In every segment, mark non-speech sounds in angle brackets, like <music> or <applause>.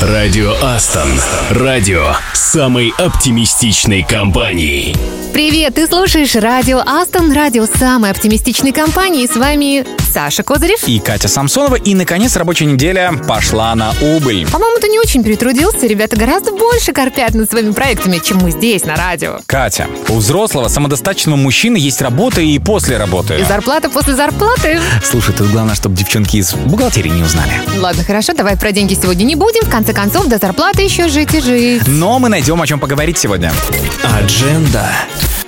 Радио Астон. Радио самой оптимистичной компании. Привет, ты слушаешь радио Астон, радио самой оптимистичной компании. С вами Саша Козырев. И Катя Самсонова. И, наконец, рабочая неделя пошла на убыль. По-моему, ты не очень перетрудился. Ребята гораздо больше корпят над своими проектами, чем мы здесь, на радио. Катя, у взрослого самодостаточного мужчины есть работа и после работы. И зарплата после зарплаты. Слушай, тут главное, чтобы девчонки из бухгалтерии не узнали. Ладно, хорошо, давай про деньги сегодня не будем. В конце концов, до зарплаты еще жить и жить. Но мы найдем о чем поговорить сегодня. Адженда.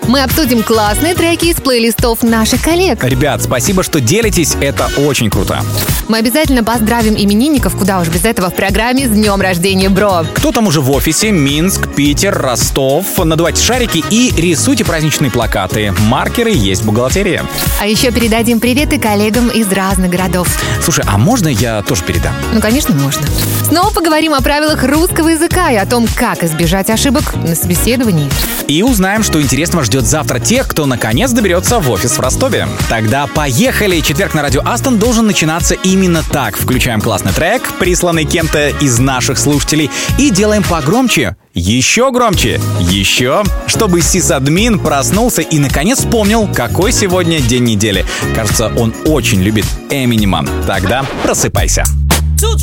Мы обсудим классные треки из плейлистов наших коллег. Ребят, спасибо, что делитесь, это очень круто. Мы обязательно поздравим именинников, куда уж без этого в программе с днем рождения, бро. Кто там уже в офисе? Минск, Питер, Ростов. Надувайте шарики и рисуйте праздничные плакаты. Маркеры есть в бухгалтерии. А еще передадим приветы коллегам из разных городов. Слушай, а можно я тоже передам? Ну, конечно, можно. Снова поговорим о правилах русского языка и о том, как избежать ошибок на собеседовании. И узнаем, что интересного ждет завтра тех, кто наконец доберется в офис в Ростове. Тогда поехали! Четверг на радио Астон должен начинаться именно так. Включаем классный трек, присланный кем-то из наших слушателей, и делаем погромче, еще громче, еще, чтобы сисадмин проснулся и наконец вспомнил, какой сегодня день недели. Кажется, он очень любит Эминема. Тогда просыпайся. Two.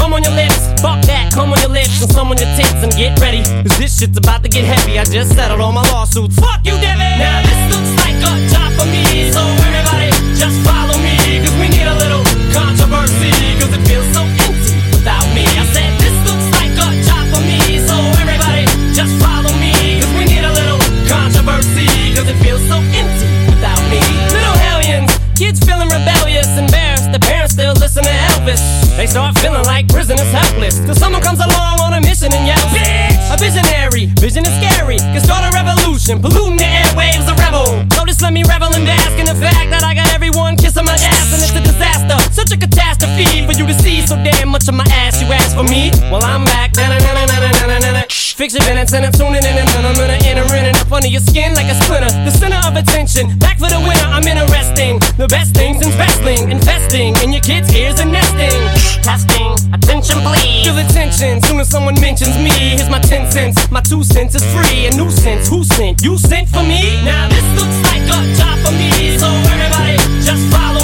come on your lips, fuck that, come on your lips, and some on your tits, and get ready. Cause this shit's about to get heavy. I just settled all my lawsuits. Fuck you, Devin! Now this looks like a job for me, so everybody just follow me, cause we need a little controversy, cause it feels so empty without me. I said listen. They start feeling like prisoners helpless, till someone comes along on a mission and yells, Bitch! A visionary, vision is scary, can start a revolution, polluting the airwaves, a rebel. Just let me revel and bask in the fact that I got everyone kissing my ass, and it's a disaster, such a catastrophe for you to see so damn much of my ass. You ask for me, well I'm back. Fix your minutes and I'm tuning in and then I'm gonna enter in and up under your skin like a splinter. The center of attention, back for the winner. I'm interesting. The best things in wrestling, investing in your kids' ears and nesting. Testing, attention please. Feel attention soon as someone mentions me. Here's my 10 cents, my 2 cents is free. A nuisance, who sent? You sent for me? Now this looks like a job for me. So everybody just follow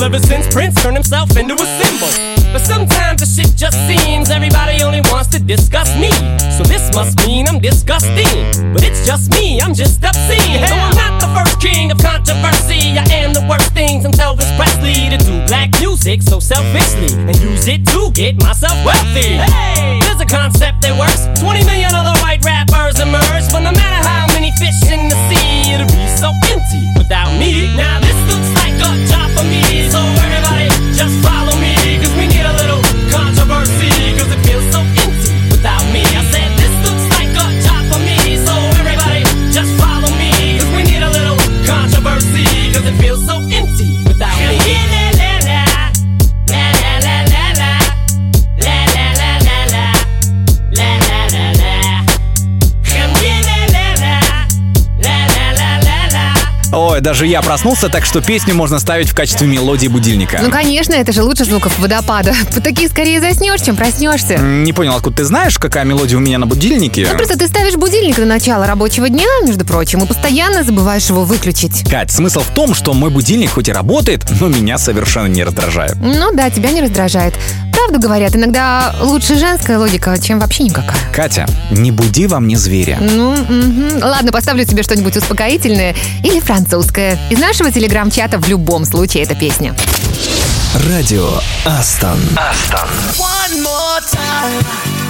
with ever since Prince turned himself into a symbol. But sometimes the shit just seems everybody only wants to discuss me. So this must mean I'm disgusting. But it's just me, I'm just obscene. Though I'm not the first king of controversy, I am the worst thing since Elvis Presley to do black music so selfishly and use it to get myself wealthy. Hey, there's a concept that works. 20 million other white rappers emerge, but no matter how many fish in the sea, it'll be Ой, just rock. Даже я проснулся, так что песню можно ставить в качестве мелодии будильника. Ну, конечно, это же лучше звуков водопада. <laughs> Такие скорее заснешь, чем проснешься. Не понял, откуда ты знаешь, какая мелодия у меня на будильнике? Ну, просто ты ставишь будильник на начало рабочего дня, между прочим, и постоянно забываешь его выключить. Кать, смысл в том, что мой будильник хоть и работает, но меня совершенно не раздражает. Ну да, тебя не раздражает. Правду говорят, иногда лучше женская логика, чем вообще никакая. Катя, не буди во мне зверя. Ну, мгм. ладно, поставлю тебе что-нибудь успокоительное или французское. Из нашего телеграм-чата в любом случае эта песня. Радио Астон. One more time.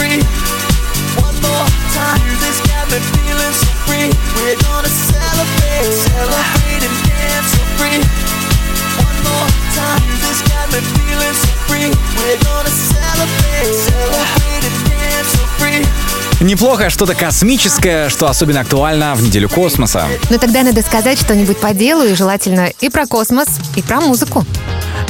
free. One more time. Music's got me feeling so free. We're gonna celebrate. Celebrate and dance so free. One more time. Music's got me feeling so free. We're gonna celebrate. Celebrate and dance so free. Неплохо, что-то космическое, что особенно актуально в неделю космоса. Но тогда надо сказать что-нибудь по делу, и желательно и про космос, и про музыку.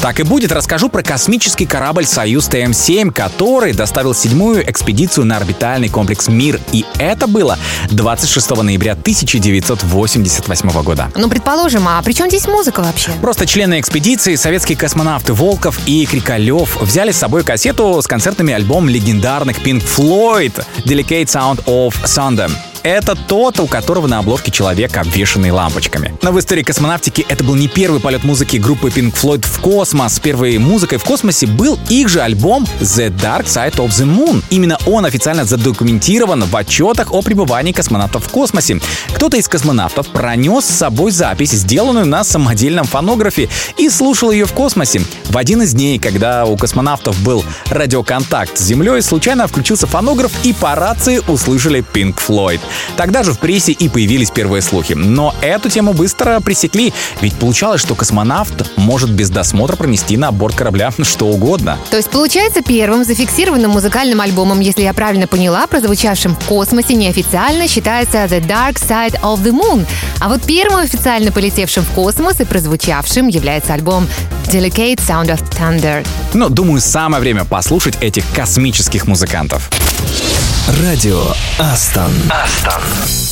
Так и будет, расскажу про космический корабль «Союз ТМ-7», который доставил седьмую экспедицию на орбитальный комплекс «Мир». И это было 26 ноября 1988 года. Ну, предположим, а при чем здесь музыка вообще? Просто члены экспедиции, советские космонавты Волков и Крикалев взяли с собой кассету с концертными альбомом легендарных Pink Floyd «Delicate Sound of Thunder». Это тот, у которого на обложке человек, обвешанный лампочками. Но в истории космонавтики это был не первый полет музыки группы Pink Floyd в космос. Первой музыкой в космосе был их же альбом The Dark Side of the Moon. Именно он официально задокументирован в отчетах о пребывании космонавтов в космосе. Кто-то из космонавтов пронес с собой запись, сделанную на самодельном фонографе, и слушал ее в космосе. В один из дней, когда у космонавтов был радиоконтакт с Землей, случайно включился фонограф, и по рации услышали Pink Floyd. Тогда же в прессе и появились первые слухи. Но эту тему быстро пресекли, ведь получалось, что космонавт может без досмотра пронести на борт корабля <laughs> что угодно. То есть, получается, первым зафиксированным музыкальным альбомом, если я правильно поняла, прозвучавшим в космосе неофициально, считается The Dark Side of the Moon. А вот первым официально полетевшим в космос и прозвучавшим является альбом Delicate Sound of Thunder. Но, думаю, самое время послушать этих космических музыкантов. Радио Астон. Астон.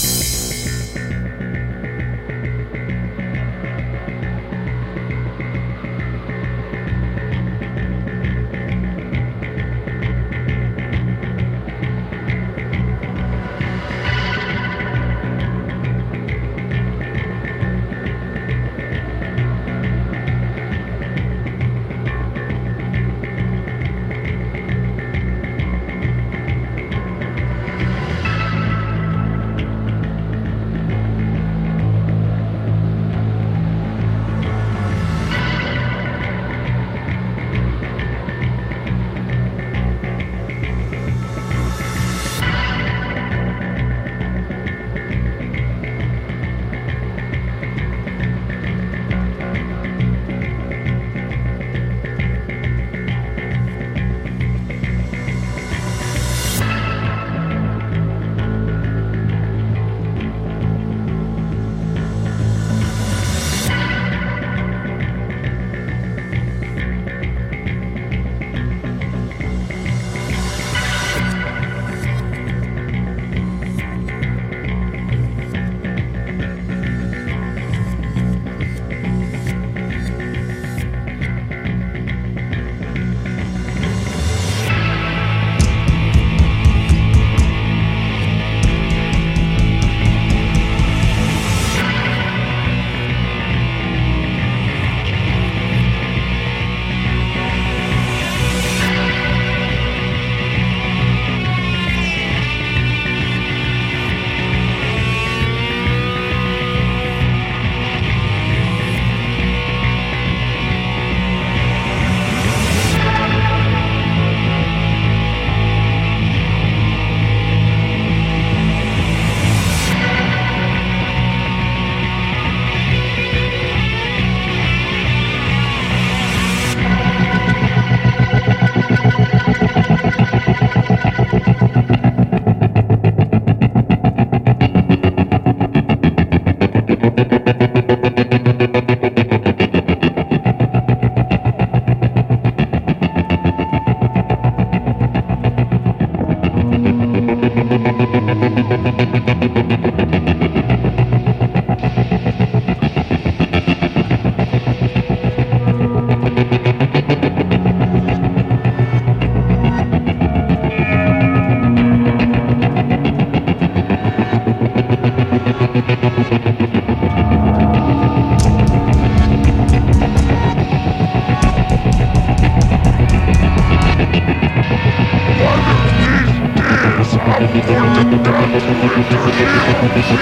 the top of the top of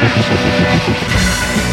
the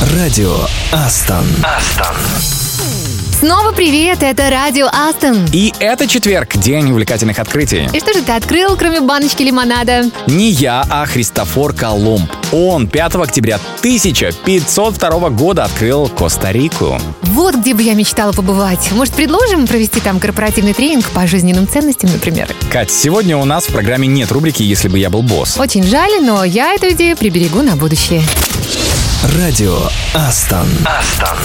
Радио Астон. Астон. Снова привет, это Радио Астон. И это четверг, день увлекательных открытий. И что же ты открыл, кроме баночки лимонада? Не я, а Христофор Колумб. Он 5 октября 1502 года открыл Коста-Рику. Вот где бы я мечтала побывать. Может, предложим провести там корпоративный тренинг по жизненным ценностям, например? Кать, сегодня у нас в программе нет рубрики «Если бы я был босс». Очень жаль, но я эту идею приберегу на будущее. Радио Астон. Астон.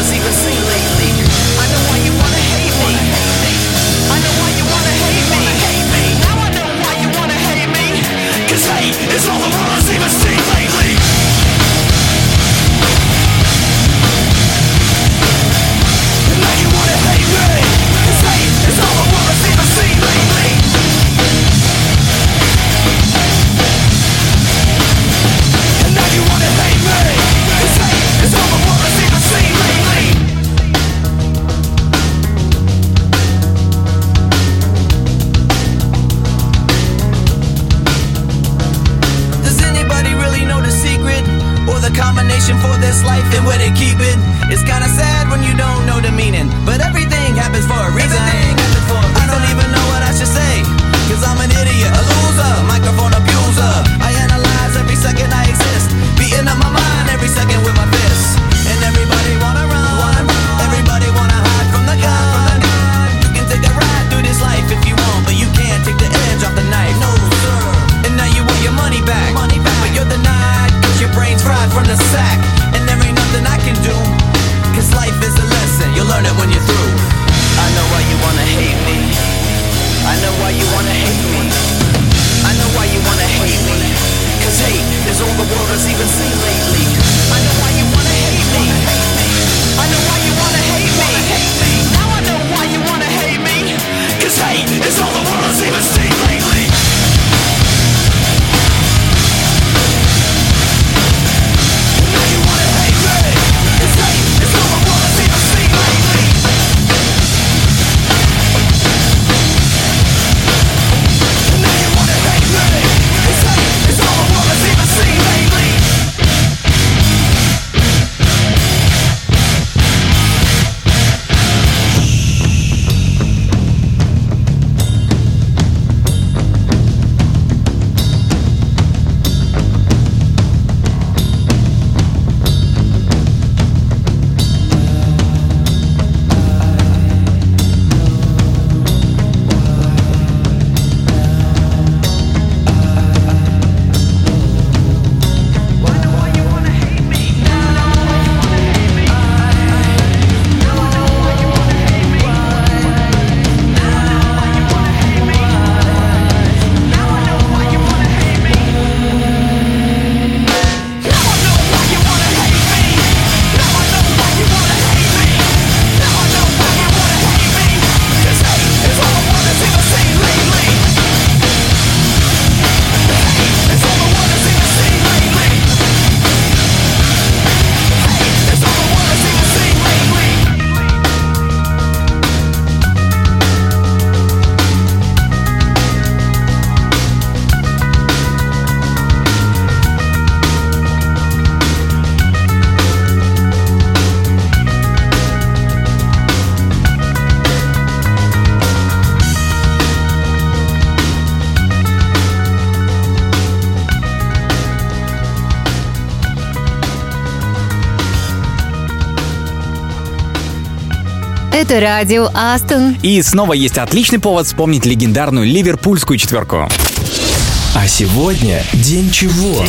Cause he can Это радио Астон. И снова есть отличный повод вспомнить легендарную ливерпульскую четверку. А сегодня день чего?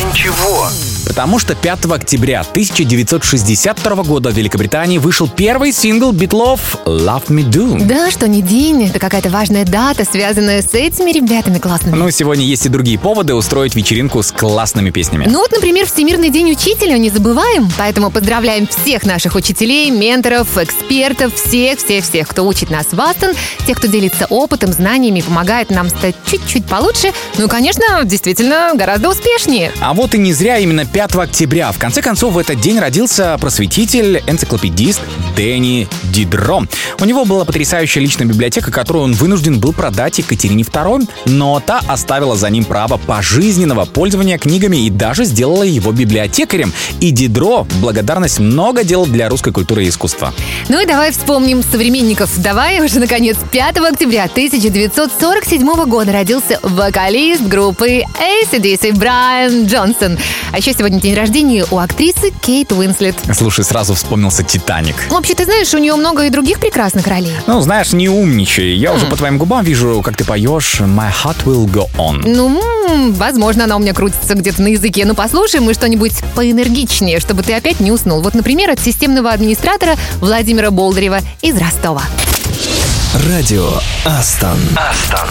Потому что 5 октября 1962 года в Великобритании вышел первый сингл Битлов «Love Me Do». Да, что не день, это какая-то важная дата, связанная с этими ребятами классными. Ну, сегодня есть и другие поводы устроить вечеринку с классными песнями. Ну вот, например, Всемирный день учителя не забываем, поэтому поздравляем всех наших учителей, менторов, экспертов, всех-всех-всех, кто учит нас в Астон, тех, кто делится опытом, знаниями, помогает нам стать чуть-чуть получше, ну и, конечно, действительно гораздо успешнее. А вот и не зря именно 5 октября. В конце концов, в этот день родился просветитель, энциклопедист Дэнни Дидро. У него была потрясающая личная библиотека, которую он вынужден был продать Екатерине II, но та оставила за ним право пожизненного пользования книгами и даже сделала его библиотекарем. И Дидро в благодарность много делал для русской культуры и искусства. Ну и давай вспомним современников. Давай уже, наконец, 5 октября 1947 года родился вокалист группы ACDC Брайан Джонсон. А еще сегодня день рождения у актрисы Кейт Уинслет. Слушай, сразу вспомнился «Титаник». Вообще, ты знаешь, у нее много и других прекрасных ролей. Ну, знаешь, не умничай. Я уже по твоим губам вижу, как ты поешь «My heart will go on». Ну, возможно, она у меня крутится где-то на языке. Ну, послушаем мы что-нибудь поэнергичнее, чтобы ты опять не уснул. Вот, например, от системного администратора Владимира Болдырева из Ростова. Радио Астон. Астон.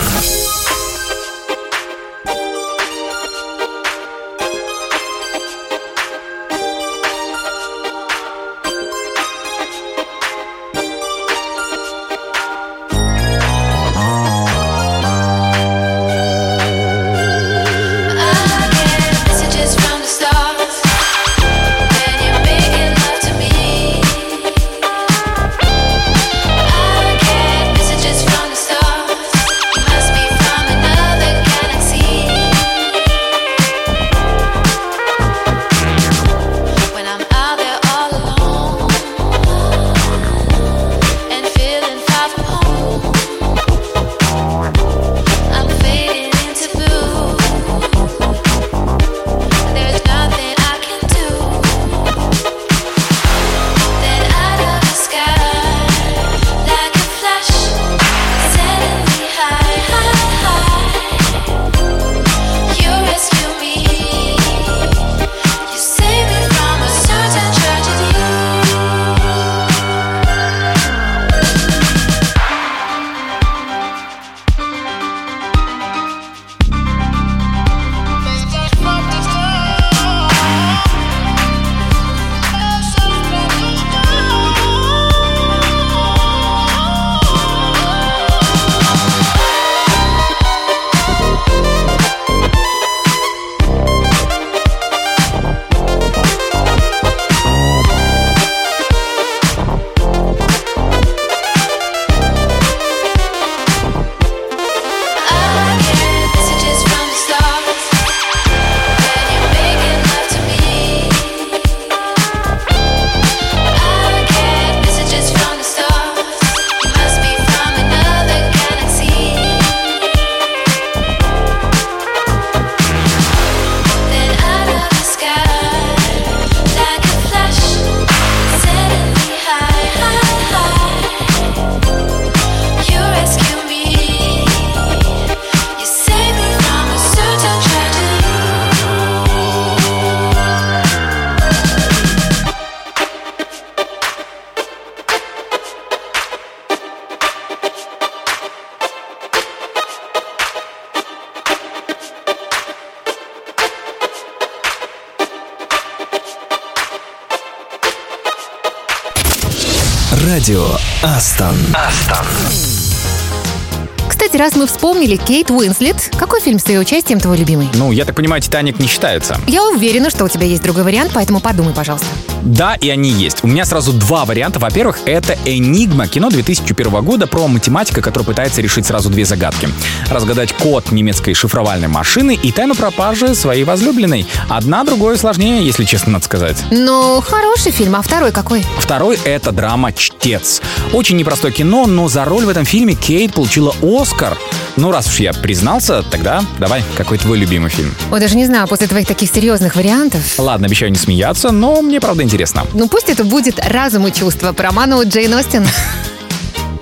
Раз мы вспомнили Кейт Уинслет, какой фильм с ее участием твой любимый? Ну, я так понимаю, «Титаник» не считается. Я уверена, что у тебя есть другой вариант, поэтому подумай, пожалуйста. Да, и они есть. У меня сразу два варианта. Во-первых, это «Энигма», кино 2001 года про математика, который пытается решить сразу две загадки. Разгадать код немецкой шифровальной машины и тайну пропажи своей возлюбленной. Одна другое сложнее, если честно надо сказать. Ну, хороший фильм, а второй какой? Второй — это драма «Чтец». Очень непростое кино, но за роль в этом фильме Кейт получила Оскар. Ну, раз уж я признался, тогда давай, какой твой любимый фильм? Ой, даже не знаю, после твоих таких серьезных вариантов. Ладно, обещаю не смеяться, но мне правда интересно. Ну пусть это будет «Разум и чувства» по роману Джейн Остин.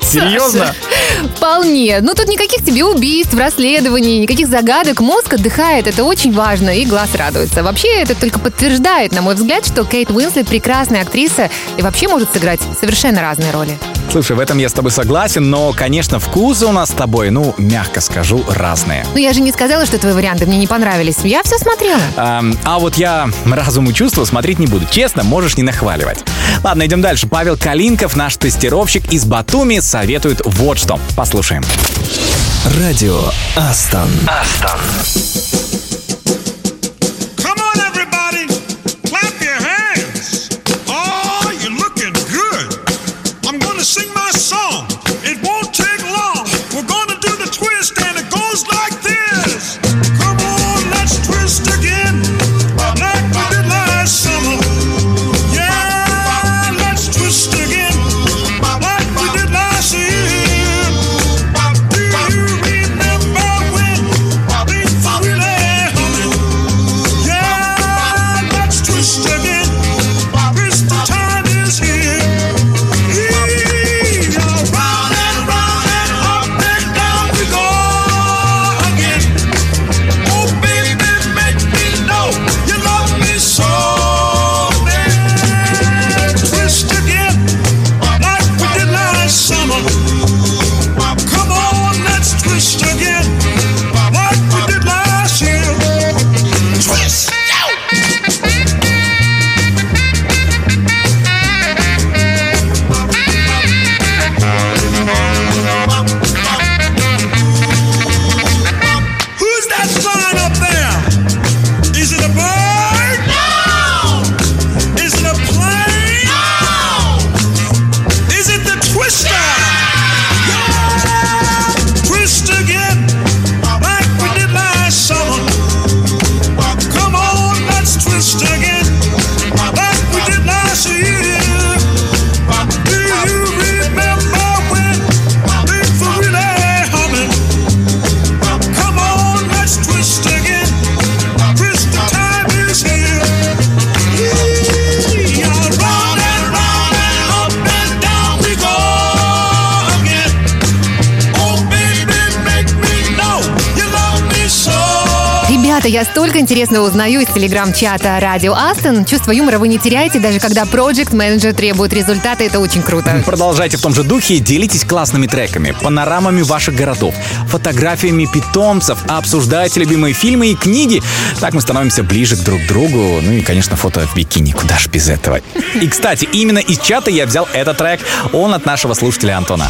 Серьезно? Вполне. Ну, тут никаких тебе убийств, расследований, никаких загадок. Мозг отдыхает, это очень важно, и глаз радуется. Вообще, это только подтверждает, на мой взгляд, что Кейт Уинслет прекрасная актриса и вообще может сыграть совершенно разные роли. Слушай, в этом я с тобой согласен, но, конечно, вкусы у нас с тобой, ну, мягко скажу, разные. Ну, я же не сказала, что твои варианты мне не понравились. Я все смотрела. Ам, а вот я разум и чувства смотреть не буду. Честно, можешь не нахваливать. Ладно, идем дальше. Павел Калинков, наш тестировщик из Батуми, советует вот что. Послушаем. Радио Астон. Астон. Столько интересного узнаю из телеграм-чата Радио Астон. Чувство юмора вы не теряете, даже когда проект менеджер требует результата. Это очень круто. Продолжайте в том же духе делитесь классными треками, панорамами ваших городов, фотографиями питомцев, обсуждайте любимые фильмы и книги. Так мы становимся ближе к друг другу. Ну и, конечно, фото в бикини. Куда ж без этого? И, кстати, именно из чата я взял этот трек. Он от нашего слушателя Антона.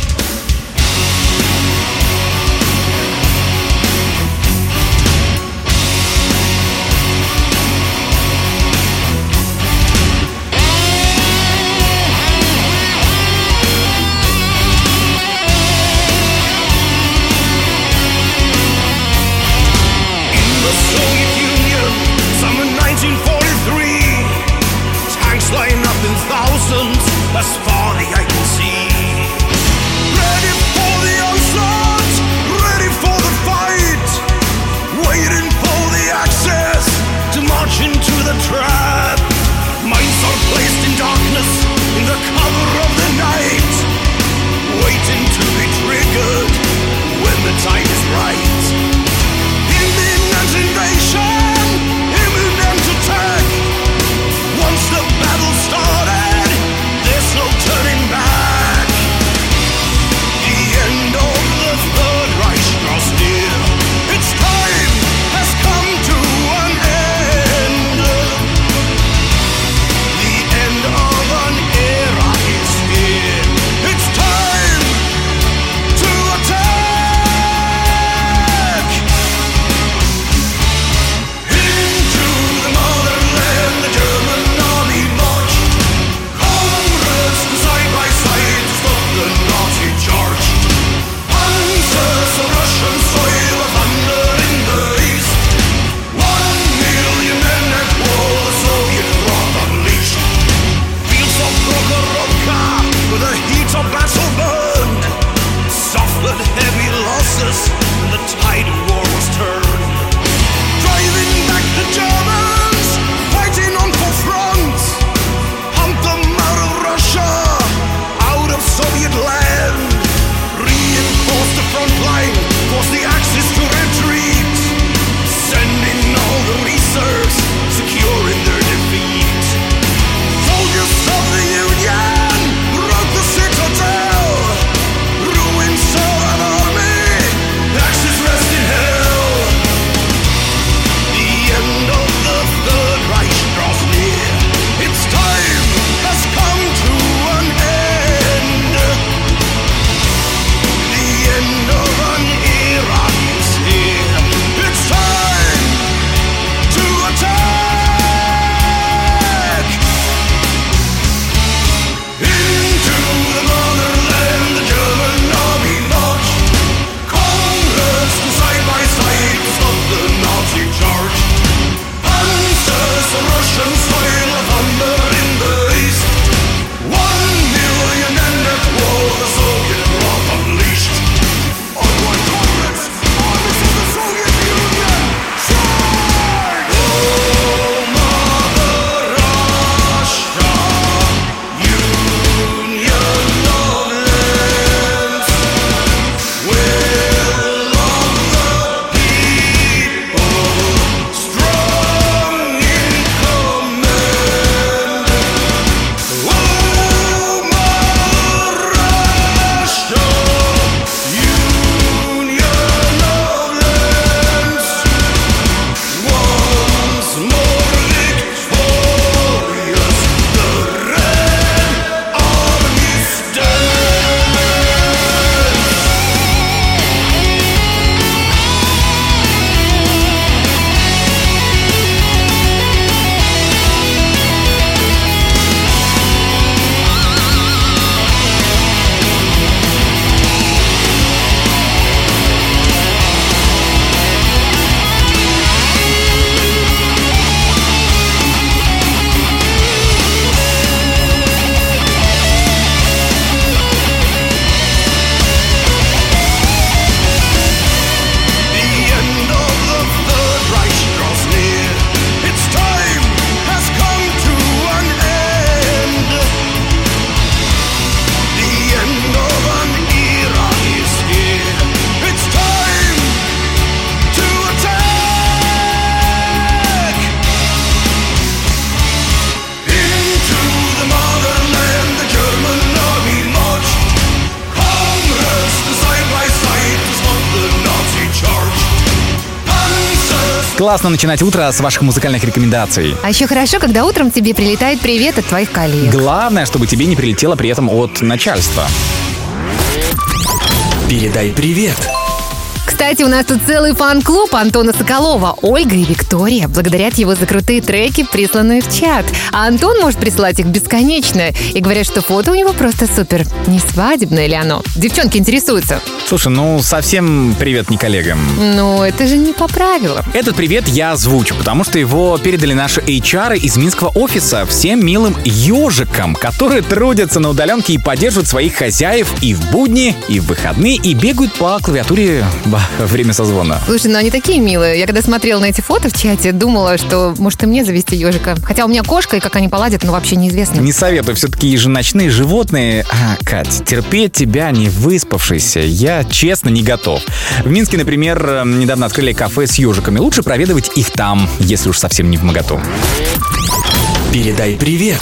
Классно начинать утро с ваших музыкальных рекомендаций. А еще хорошо, когда утром тебе прилетает привет от твоих коллег. Главное, чтобы тебе не прилетело при этом от начальства. Передай привет. Кстати, у нас тут целый фан-клуб Антона Соколова. Ольга и Виктория благодарят его за крутые треки, присланные в чат. А Антон может присылать их бесконечно. И говорят, что фото у него просто супер. Не свадебное ли оно? Девчонки интересуются. Слушай, ну совсем привет не коллегам. Ну, это же не по правилам. Этот привет я озвучу, потому что его передали наши HR из Минского офиса всем милым ежикам, которые трудятся на удаленке и поддерживают своих хозяев и в будни, и в выходные, и бегают по клавиатуре во время созвона. Слушай, ну они такие милые. Я когда смотрела на эти фото в чате, думала, что может и мне завести ежика. Хотя у меня кошка, и как они поладят, ну вообще неизвестно. Не советую, все-таки еженочные животные. А, Кать, терпеть тебя не выспавшийся, я честно не готов. В Минске, например, э, недавно открыли кафе с ежиками. Лучше проведывать их там, если уж совсем не в моготу. Передай привет.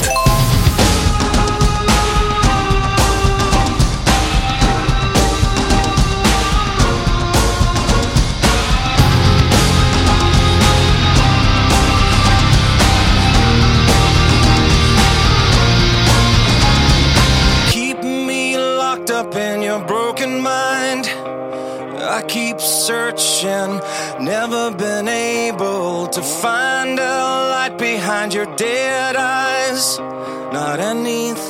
Your dead eyes. Not anything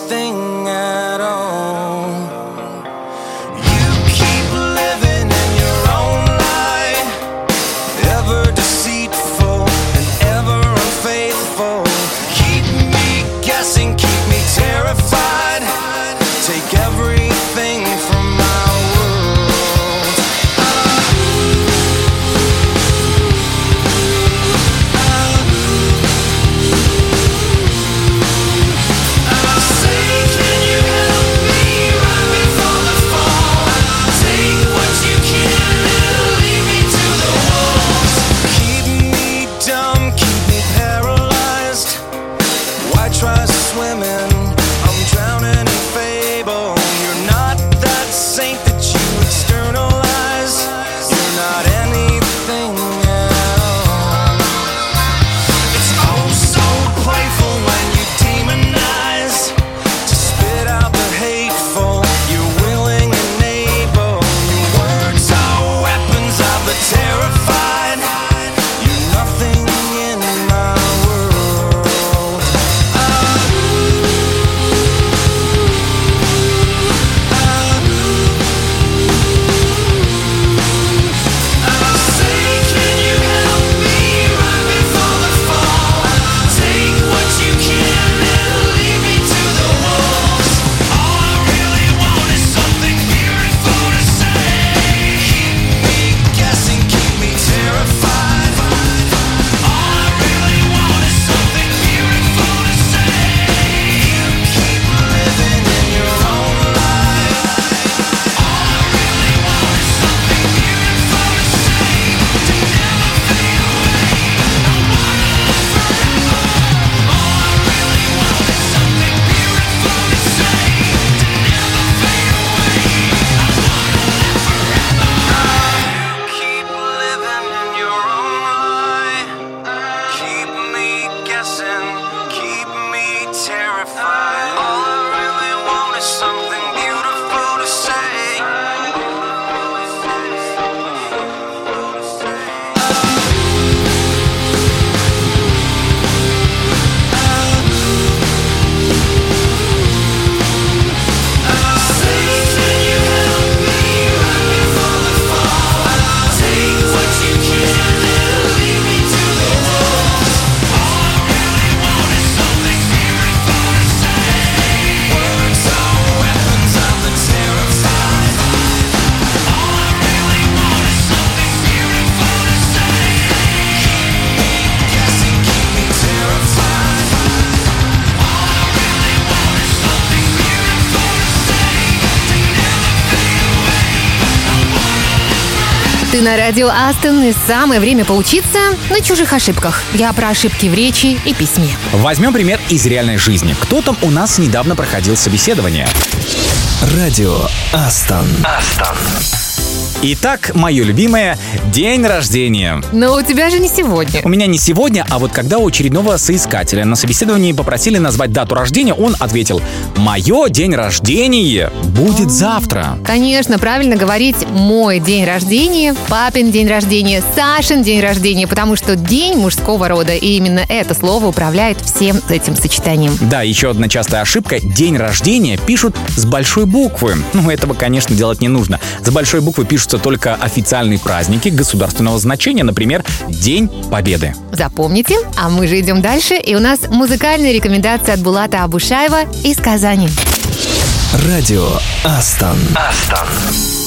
на радио Астон, и самое время поучиться на чужих ошибках. Я про ошибки в речи и письме. Возьмем пример из реальной жизни. Кто там у нас недавно проходил собеседование? Радио Астон. Астон. Итак, мое любимое — день рождения. Но у тебя же не сегодня. У меня не сегодня, а вот когда у очередного соискателя на собеседовании попросили назвать дату рождения, он ответил «Мое день рождения будет завтра». Конечно, правильно говорить «мой день рождения», «папин день рождения», «Сашин день рождения», потому что день мужского рода, и именно это слово управляет всем этим сочетанием. Да, еще одна частая ошибка. День рождения пишут с большой буквы. Ну, этого, конечно, делать не нужно. С большой буквы пишутся только официальные праздники государственного значения, например, День Победы. Запомните, а мы же идем дальше, и у нас музыкальные рекомендации от Булата Абушаева из Казани. Радио Астон. Астон.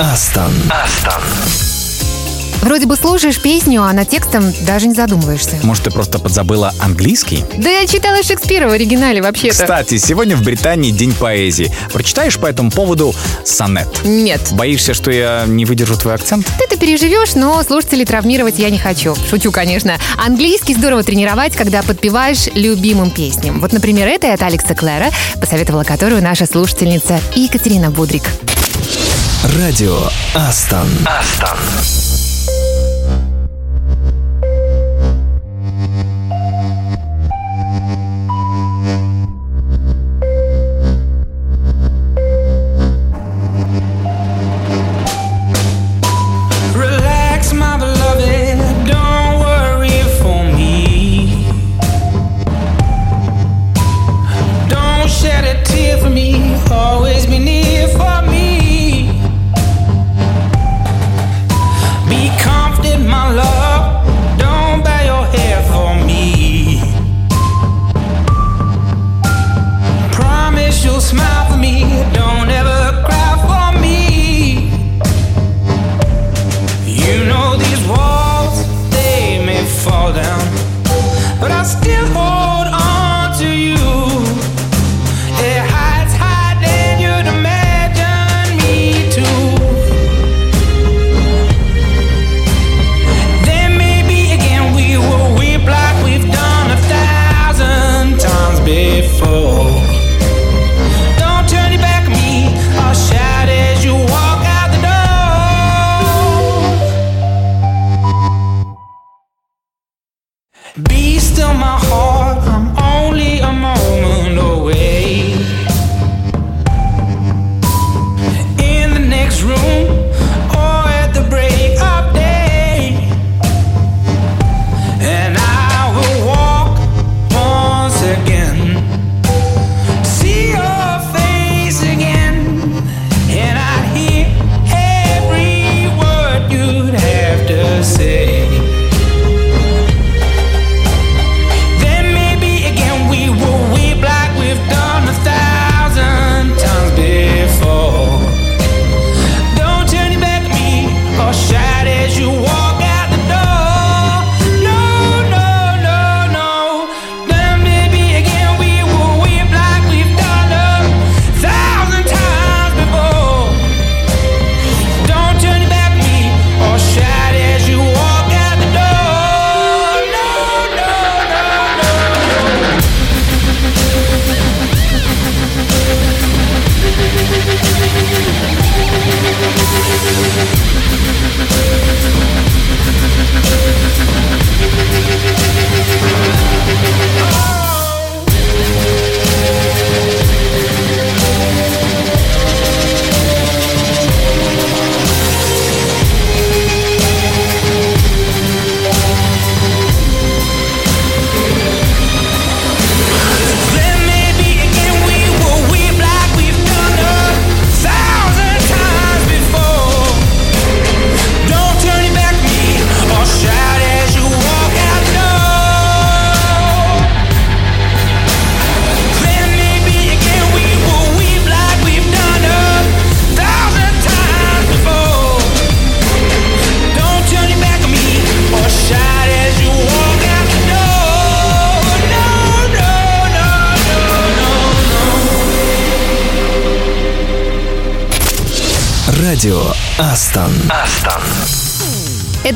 Астон. Астон. Вроде бы слушаешь песню, а над текстом даже не задумываешься. Может, ты просто подзабыла английский? Да я читала Шекспира в оригинале вообще-то. Кстати, сегодня в Британии День поэзии. Прочитаешь по этому поводу сонет? Нет. Боишься, что я не выдержу твой акцент? Ты-то переживешь, но слушателей травмировать я не хочу. Шучу, конечно. Английский здорово тренировать, когда подпеваешь любимым песням. Вот, например, это от Алекса Клэра, посоветовала которую наша слушательница Екатерина Будрик. Радио Астон. Астон.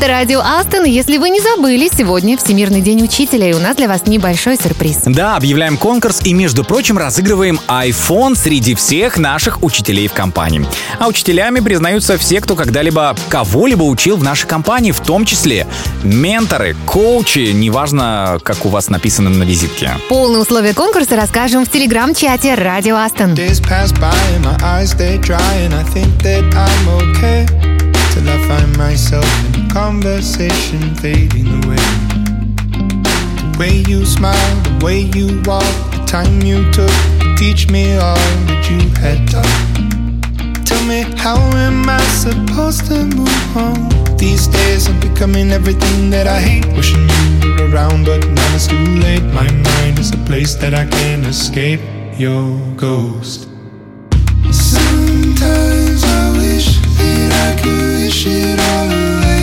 Это радио Астон. Если вы не забыли, сегодня Всемирный день учителя, и у нас для вас небольшой сюрприз. Да, объявляем конкурс и, между прочим, разыгрываем iPhone среди всех наших учителей в компании. А учителями признаются все, кто когда-либо кого-либо учил в нашей компании, в том числе менторы, коучи, неважно, как у вас написано на визитке. Полные условия конкурса расскажем в телеграм-чате Радио Астон. Days pass by and my eyes they dry and I think that I'm okay till I find myself in a conversation fading away. The way you smile, the way you walk, the time you took to teach me all that you had taught. Tell me, how am I supposed to move on? These days I'm becoming everything that I hate. Wishing you were around, but now it's too late. My mind is a place that I can't escape your ghost. Sometimes I wish that I could wish it all away.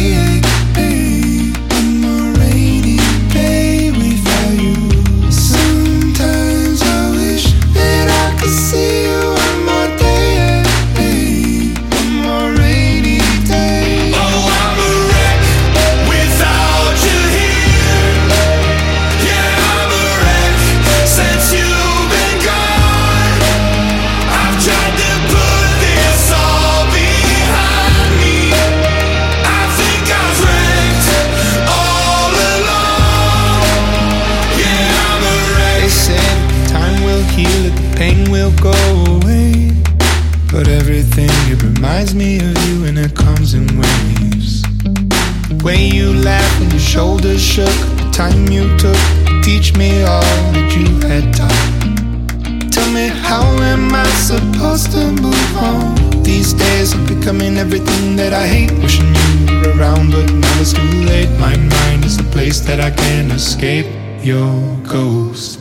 Shook, the time you took to teach me all that you had taught. Tell me, how am I supposed to move on? These days I'm becoming everything that I hate. Wishing you were around, but now it's too late. My mind is the place that I can't escape your ghost.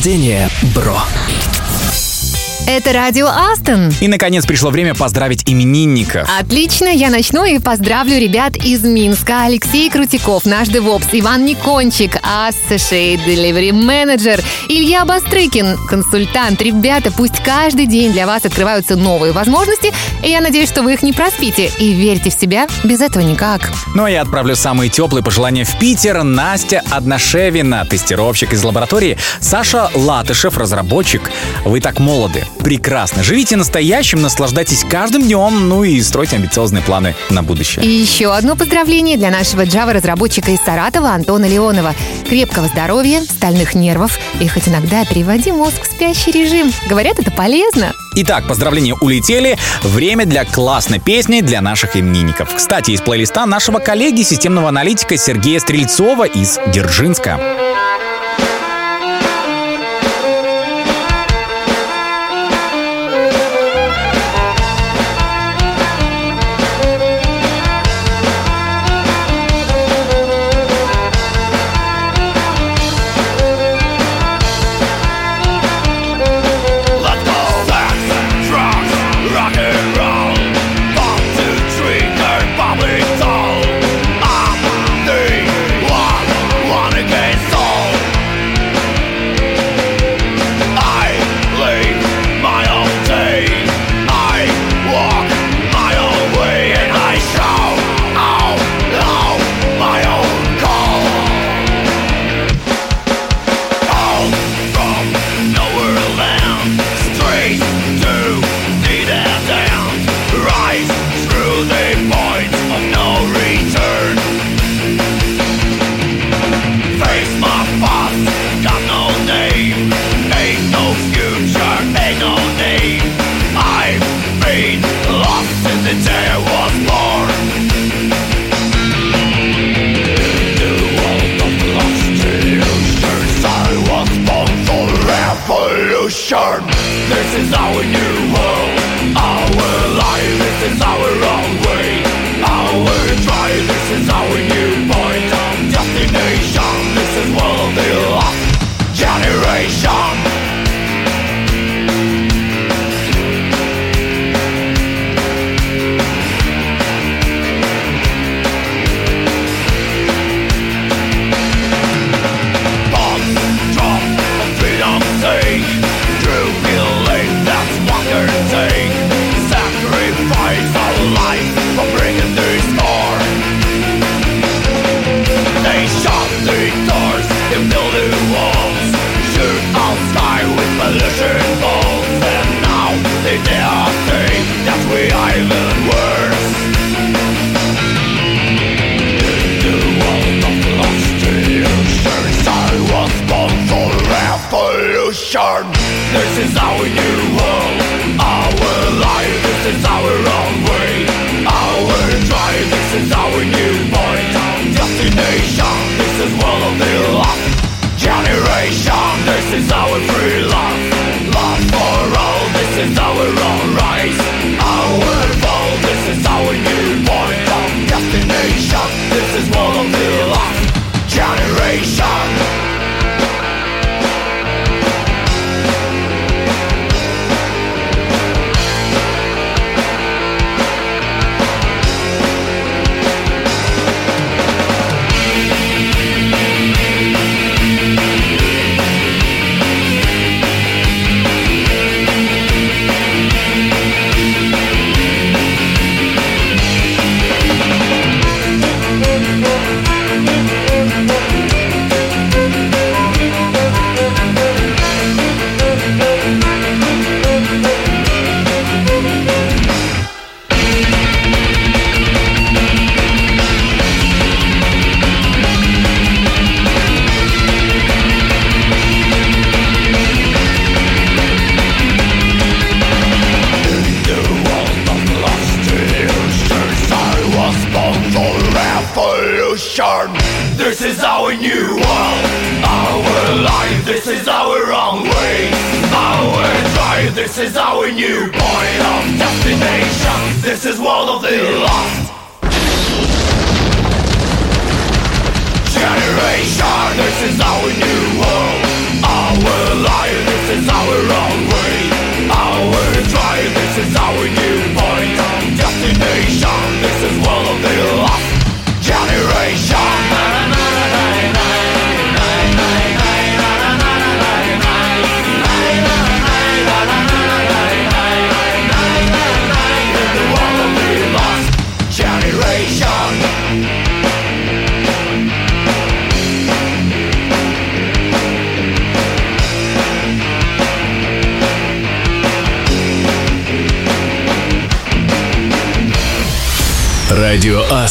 Рождения, бро! Это радио Астон. И, наконец, пришло время поздравить именинников. Отлично, я начну и поздравлю ребят из Минска. Алексей Крутиков, наш девопс, Иван Никончик, Associate Delivery Manager, Илья Бастрыкин, консультант. Ребята, пусть каждый день для вас открываются новые возможности, и я надеюсь, что вы их не проспите. И верьте в себя, без этого никак. Ну а я отправлю самые теплые пожелания в Питер. Настя Одношевина, тестировщик из лаборатории. Саша Латышев, разработчик. Вы так молоды. Прекрасно. Живите настоящим, наслаждайтесь каждым днем, ну и стройте амбициозные планы на будущее. И еще одно поздравление для нашего Java-разработчика из Саратова Антона Леонова. Крепкого здоровья, стальных нервов и хоть иногда переводи мозг в спящий режим. Говорят, это полезно. Итак, поздравления улетели. Время для классной песни для наших именинников. Кстати, из плейлиста нашего коллеги, системного аналитика Сергея Стрельцова из Дзержинска. This is our new home Our life, this is our This is our free love. Love for all. This is our own rise Our fall. This is our new point of destination. This is one of the last generation.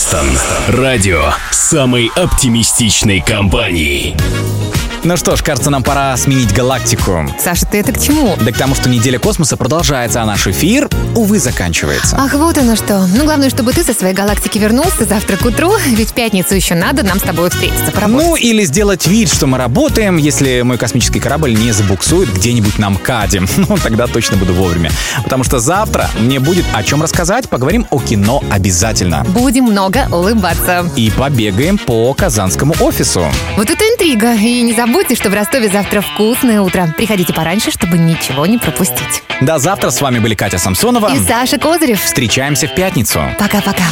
Кингстон. Радио самой оптимистичной компании. Ну что ж, кажется, нам пора сменить галактику. Саша, ты это к чему? Да к тому, что неделя космоса продолжается, а наш эфир, увы, заканчивается. Ах, вот оно что. Ну, главное, чтобы ты со своей галактики вернулся завтра к утру, ведь в пятницу еще надо нам с тобой встретиться, поработать. Ну, или сделать вид, что мы работаем, если мой космический корабль не забуксует где-нибудь на МКАДе. <laughs> Ну, тогда точно буду вовремя. Потому что завтра мне будет о чем рассказать, поговорим о кино обязательно. Будем много улыбаться. И побегаем по казанскому офису. Вот это интрига, и не забудь забудьте, что в Ростове завтра вкусное утро. Приходите пораньше, чтобы ничего не пропустить. До завтра. С вами были Катя Самсонова. И Саша Козырев. Встречаемся в пятницу. Пока-пока.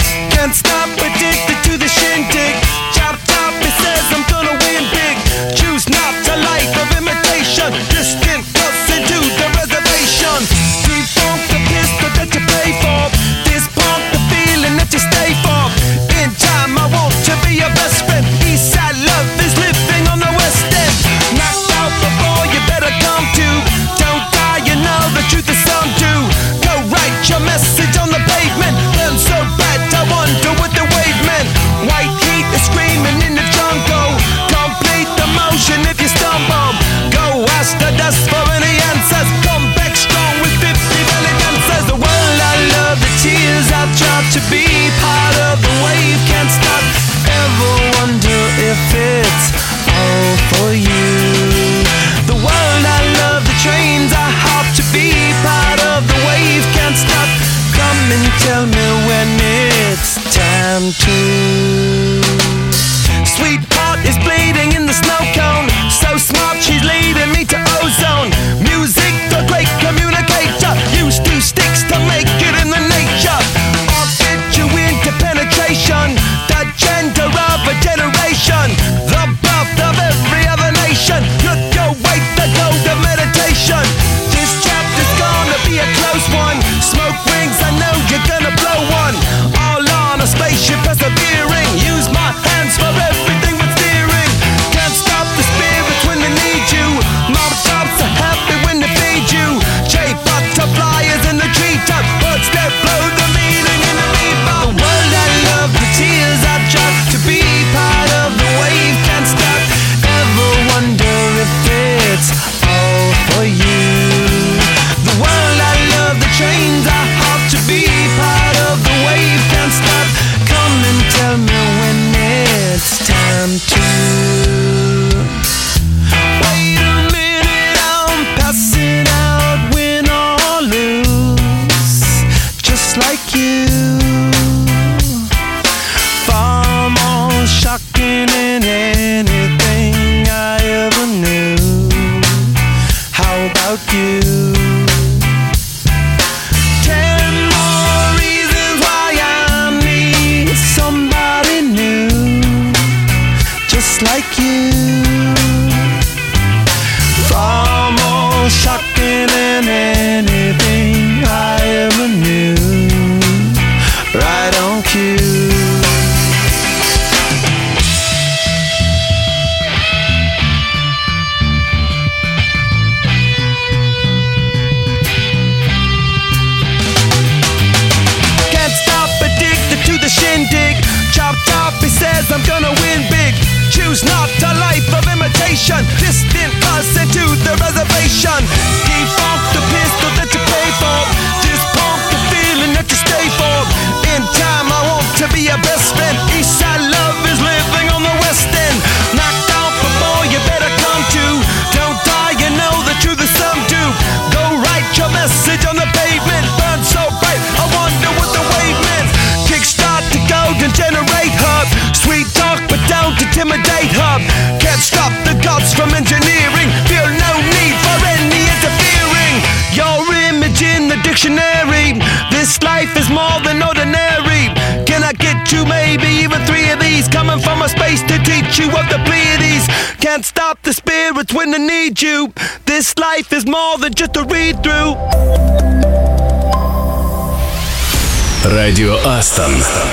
choose